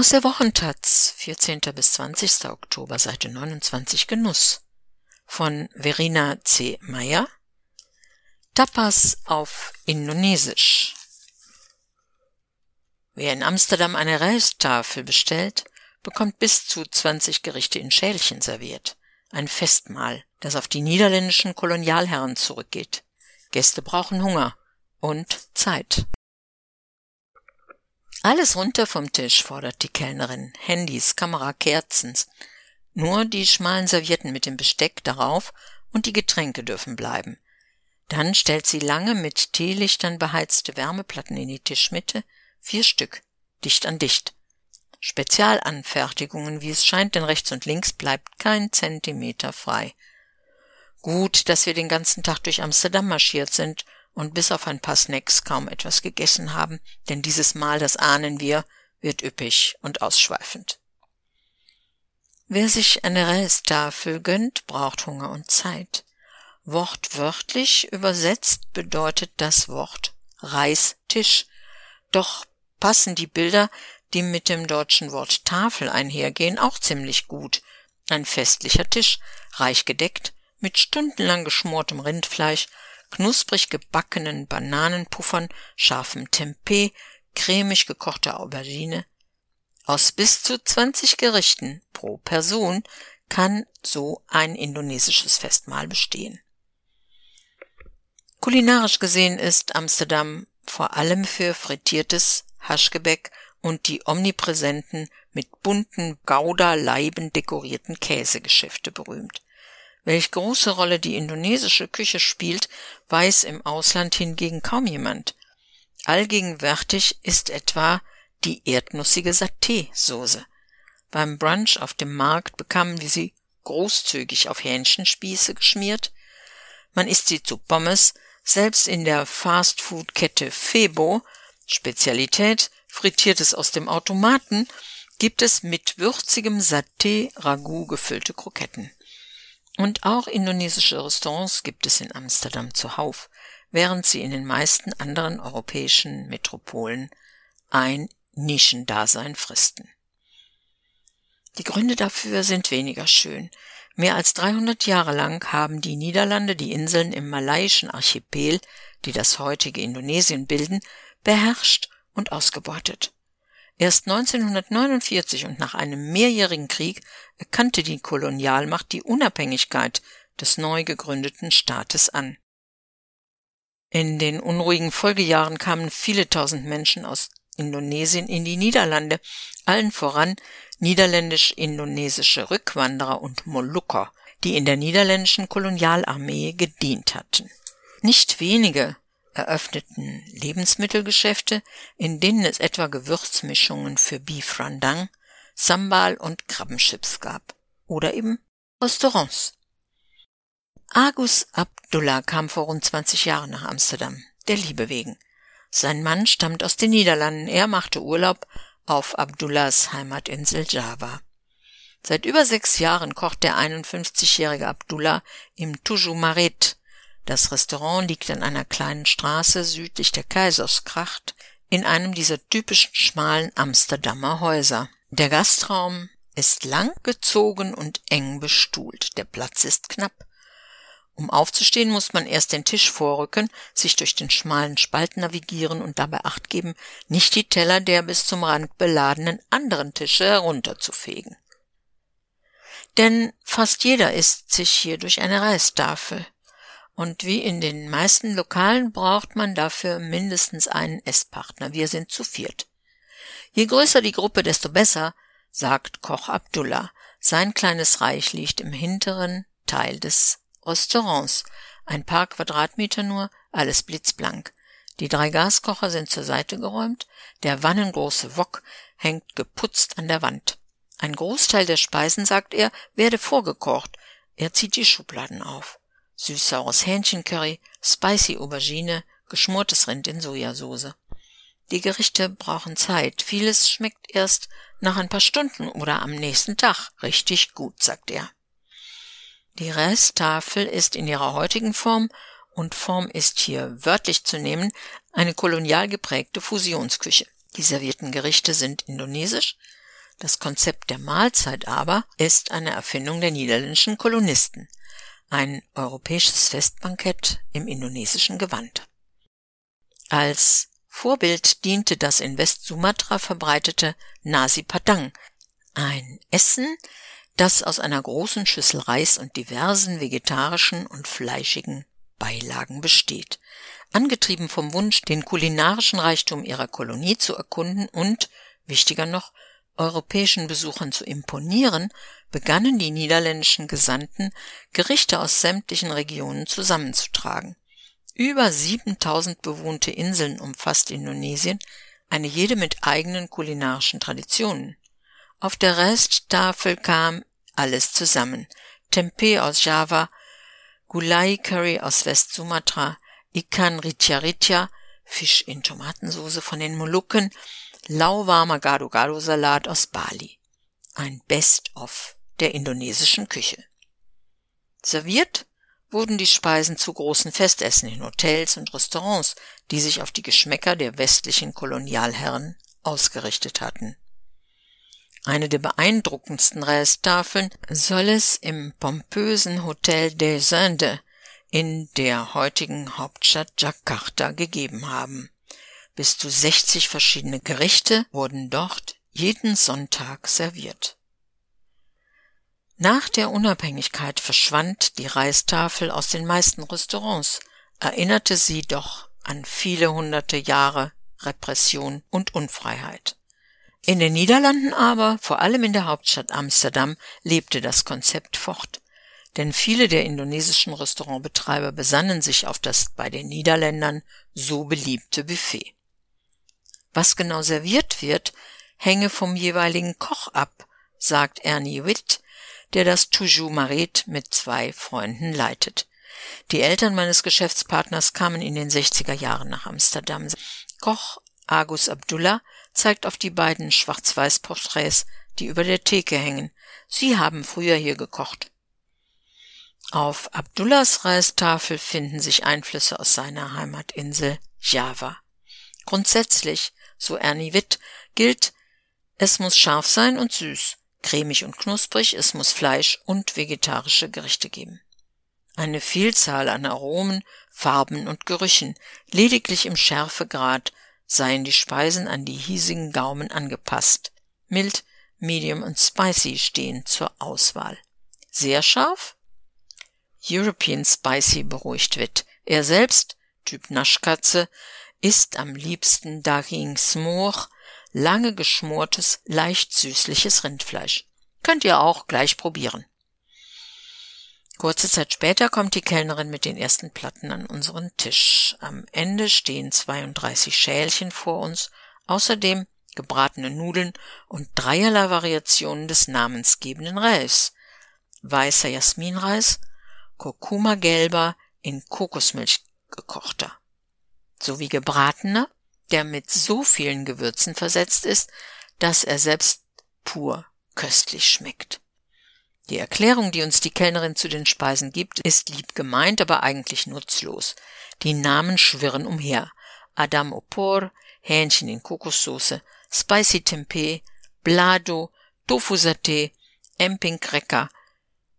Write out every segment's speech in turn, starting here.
Aus der Wochentaz, 14. bis 20. Oktober, Seite 29 Genuss von Verena C. Meyer. Tapas auf Indonesisch. Wer in Amsterdam eine Reistafel bestellt, bekommt bis zu 20 Gerichte in Schälchen serviert. Ein Festmahl, das auf die niederländischen Kolonialherren zurückgeht. Gäste brauchen Hunger und Zeit. Alles runter vom Tisch, fordert die Kellnerin. Handys, Kamera, Kerzen. Nur die schmalen Servietten mit dem Besteck darauf und die Getränke dürfen bleiben. Dann stellt sie lange mit Teelichtern beheizte Wärmeplatten in die Tischmitte, vier Stück, dicht an dicht. Spezialanfertigungen, wie es scheint, denn rechts und links bleibt kein Zentimeter frei. Gut, dass wir den ganzen Tag durch Amsterdam marschiert sind und bis auf ein paar Snacks kaum etwas gegessen haben, denn dieses Mal, das ahnen wir, wird üppig und ausschweifend. Wer sich eine Reistafel gönnt, braucht Hunger und Zeit. Wortwörtlich übersetzt bedeutet das Wort Reistisch, doch passen die Bilder, die mit dem deutschen Wort Tafel einhergehen, auch ziemlich gut. Ein festlicher Tisch, reich gedeckt, mit stundenlang geschmortem Rindfleisch, knusprig gebackenen Bananenpuffern, scharfem Tempeh, cremig gekochter Aubergine. Aus bis zu 20 Gerichten pro Person kann so ein indonesisches Festmahl bestehen. Kulinarisch gesehen ist Amsterdam vor allem für frittiertes Haschgebäck und die omnipräsenten, mit bunten Gouda-Leiben dekorierten Käsegeschäfte berühmt. Welch große Rolle die indonesische Küche spielt, weiß im Ausland hingegen kaum jemand. Allgegenwärtig ist etwa die erdnussige Saté-Soße. Beim Brunch auf dem Markt bekamen wir sie großzügig auf Hähnchenspieße geschmiert. Man isst sie zu Pommes, selbst in der Fastfood-Kette Febo, Spezialität, frittiertes aus dem Automaten, gibt es mit würzigem Saté-Ragout gefüllte Kroketten. Und auch indonesische Restaurants gibt es in Amsterdam zuhauf, während sie in den meisten anderen europäischen Metropolen ein Nischendasein fristen. Die Gründe dafür sind weniger schön. Mehr als 300 Jahre lang haben die Niederlande die Inseln im malaiischen Archipel, die das heutige Indonesien bilden, beherrscht und ausgebeutet. Erst 1949 und nach einem mehrjährigen Krieg erkannte die Kolonialmacht die Unabhängigkeit des neu gegründeten Staates an. In den unruhigen Folgejahren kamen viele tausend Menschen aus Indonesien in die Niederlande, allen voran niederländisch-indonesische Rückwanderer und Molukker, die in der niederländischen Kolonialarmee gedient hatten. Nicht wenige eröffneten Lebensmittelgeschäfte, in denen es etwa Gewürzmischungen für Beef Rendang, Sambal und Krabbenchips gab. Oder eben Restaurants. Agus Abdullah kam vor rund 20 Jahren nach Amsterdam, der Liebe wegen. Sein Mann stammt aus den Niederlanden, er machte Urlaub auf Abdullahs Heimatinsel Java. Seit über sechs Jahren kocht der 51-jährige Abdullah im Tujumaret, das Restaurant liegt an einer kleinen Straße südlich der Kaiserskracht in einem dieser typischen schmalen Amsterdamer Häuser. Der Gastraum ist lang gezogen und eng bestuhlt. Der Platz ist knapp. Um aufzustehen, muss man erst den Tisch vorrücken, sich durch den schmalen Spalt navigieren und dabei acht geben, nicht die Teller der bis zum Rand beladenen anderen Tische herunterzufegen. Denn fast jeder isst sich hier durch eine Reistafel und wie in den meisten Lokalen braucht man dafür mindestens einen Esspartner. Wir sind zu viert. Je größer die Gruppe, desto besser, sagt Koch Abdullah. Sein kleines Reich liegt im hinteren Teil des Restaurants. Ein paar Quadratmeter nur, alles blitzblank. Die drei Gaskocher sind zur Seite geräumt, der wannengroße Wok hängt geputzt an der Wand. Ein Großteil der Speisen, sagt er, werde vorgekocht. Er zieht die Schubladen auf süß-saures Hähnchencurry, spicy Aubergine, geschmortes Rind in Sojasauce. Die Gerichte brauchen Zeit. Vieles schmeckt erst nach ein paar Stunden oder am nächsten Tag richtig gut, sagt er. Die Resttafel ist in ihrer heutigen Form und Form ist hier wörtlich zu nehmen, eine kolonial geprägte Fusionsküche. Die servierten Gerichte sind indonesisch, Das Konzept der Mahlzeit aber ist eine Erfindung der niederländischen Kolonisten. Ein europäisches Festbankett im indonesischen Gewand. Als Vorbild diente das in West-Sumatra verbreitete Nasi Padang, ein Essen, das aus einer großen Schüssel Reis und diversen vegetarischen und fleischigen Beilagen besteht, angetrieben vom Wunsch, den kulinarischen Reichtum ihrer Kolonie zu erkunden und, wichtiger noch, europäischen Besuchern zu imponieren, begannen die niederländischen Gesandten, Gerichte aus sämtlichen Regionen zusammenzutragen. Über 7000 bewohnte Inseln umfasst Indonesien, eine jede mit eigenen kulinarischen Traditionen. Auf der Resttafel kam alles zusammen. Tempeh aus Java, Gulai Curry aus West-Sumatra, Ikan Richa Richa, Fisch in Tomatensoße von den Molukken, lauwarmer Gado-Gado-Salat aus Bali. Ein Best-of der indonesischen Küche. Serviert wurden die Speisen zu großen Festessen in Hotels und Restaurants, die sich auf die Geschmäcker der westlichen Kolonialherren ausgerichtet hatten. Eine der beeindruckendsten Reistafeln soll es im pompösen Hotel des Indes in der heutigen Hauptstadt Jakarta gegeben haben. Bis zu 60 verschiedene Gerichte wurden dort jeden Sonntag serviert. Nach der Unabhängigkeit verschwand die Reistafel aus den meisten Restaurants, erinnerte sie doch an viele hunderte Jahre Repression und Unfreiheit. In den Niederlanden aber, vor allem in der Hauptstadt Amsterdam, lebte das Konzept fort. Denn viele der indonesischen Restaurantbetreiber besannen sich auf das bei den Niederländern so beliebte Buffet. Was genau serviert wird, hänge vom jeweiligen Koch ab, sagt Ernie Witt, der das Toujours Maret mit zwei Freunden leitet. Die Eltern meines Geschäftspartners kamen in den 60er Jahren nach Amsterdam. Koch Agus Abdullah zeigt auf die beiden Schwarz-Weiß-Porträts, die über der Theke hängen. Sie haben früher hier gekocht. Auf Abdullahs Reistafel finden sich Einflüsse aus seiner Heimatinsel Java. Grundsätzlich, so Ernie Witt, gilt, es muss scharf sein und süß cremig und knusprig, es muss Fleisch und vegetarische Gerichte geben. Eine Vielzahl an Aromen, Farben und Gerüchen, lediglich im Schärfegrad seien die Speisen an die hiesigen Gaumen angepasst. Mild, Medium und Spicy stehen zur Auswahl. Sehr scharf? European Spicy beruhigt Witt. Er selbst, Typ Naschkatze, isst am liebsten Daging Smor, lange geschmortes, leicht süßliches Rindfleisch. Könnt ihr auch gleich probieren. Kurze Zeit später kommt die Kellnerin mit den ersten Platten an unseren Tisch. Am Ende stehen 32 Schälchen vor uns, außerdem gebratene Nudeln und dreierlei Variationen des namensgebenden Reis. Weißer Jasminreis, Kurkuma gelber, in Kokosmilch gekochter, sowie gebratener, der mit so vielen Gewürzen versetzt ist, dass er selbst pur köstlich schmeckt. Die Erklärung, die uns die Kellnerin zu den Speisen gibt, ist lieb gemeint, aber eigentlich nutzlos. Die Namen schwirren umher. Adam Opor, Hähnchen in Kokossoße, Spicy Tempeh, Blado, Tofu Satay, Emping Cracker.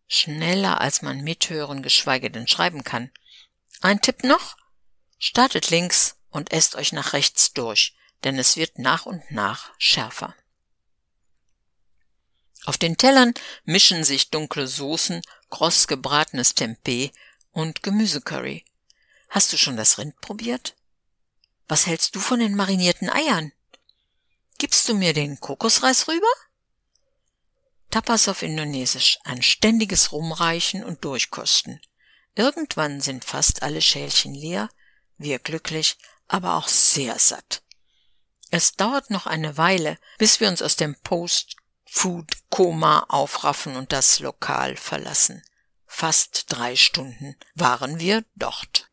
Schneller als man mithören, geschweige denn schreiben kann. Ein Tipp noch? Startet links und esst euch nach rechts durch, denn es wird nach und nach schärfer. Auf den Tellern mischen sich dunkle Soßen, kross gebratenes Tempeh und Gemüsecurry. Hast du schon das Rind probiert? Was hältst du von den marinierten Eiern? Gibst du mir den Kokosreis rüber? Tapas auf Indonesisch, ein ständiges Rumreichen und Durchkosten. Irgendwann sind fast alle Schälchen leer, wir glücklich, aber auch sehr satt. Es dauert noch eine Weile, bis wir uns aus dem Post-Food-Koma aufraffen und das Lokal verlassen. Fast drei Stunden waren wir dort.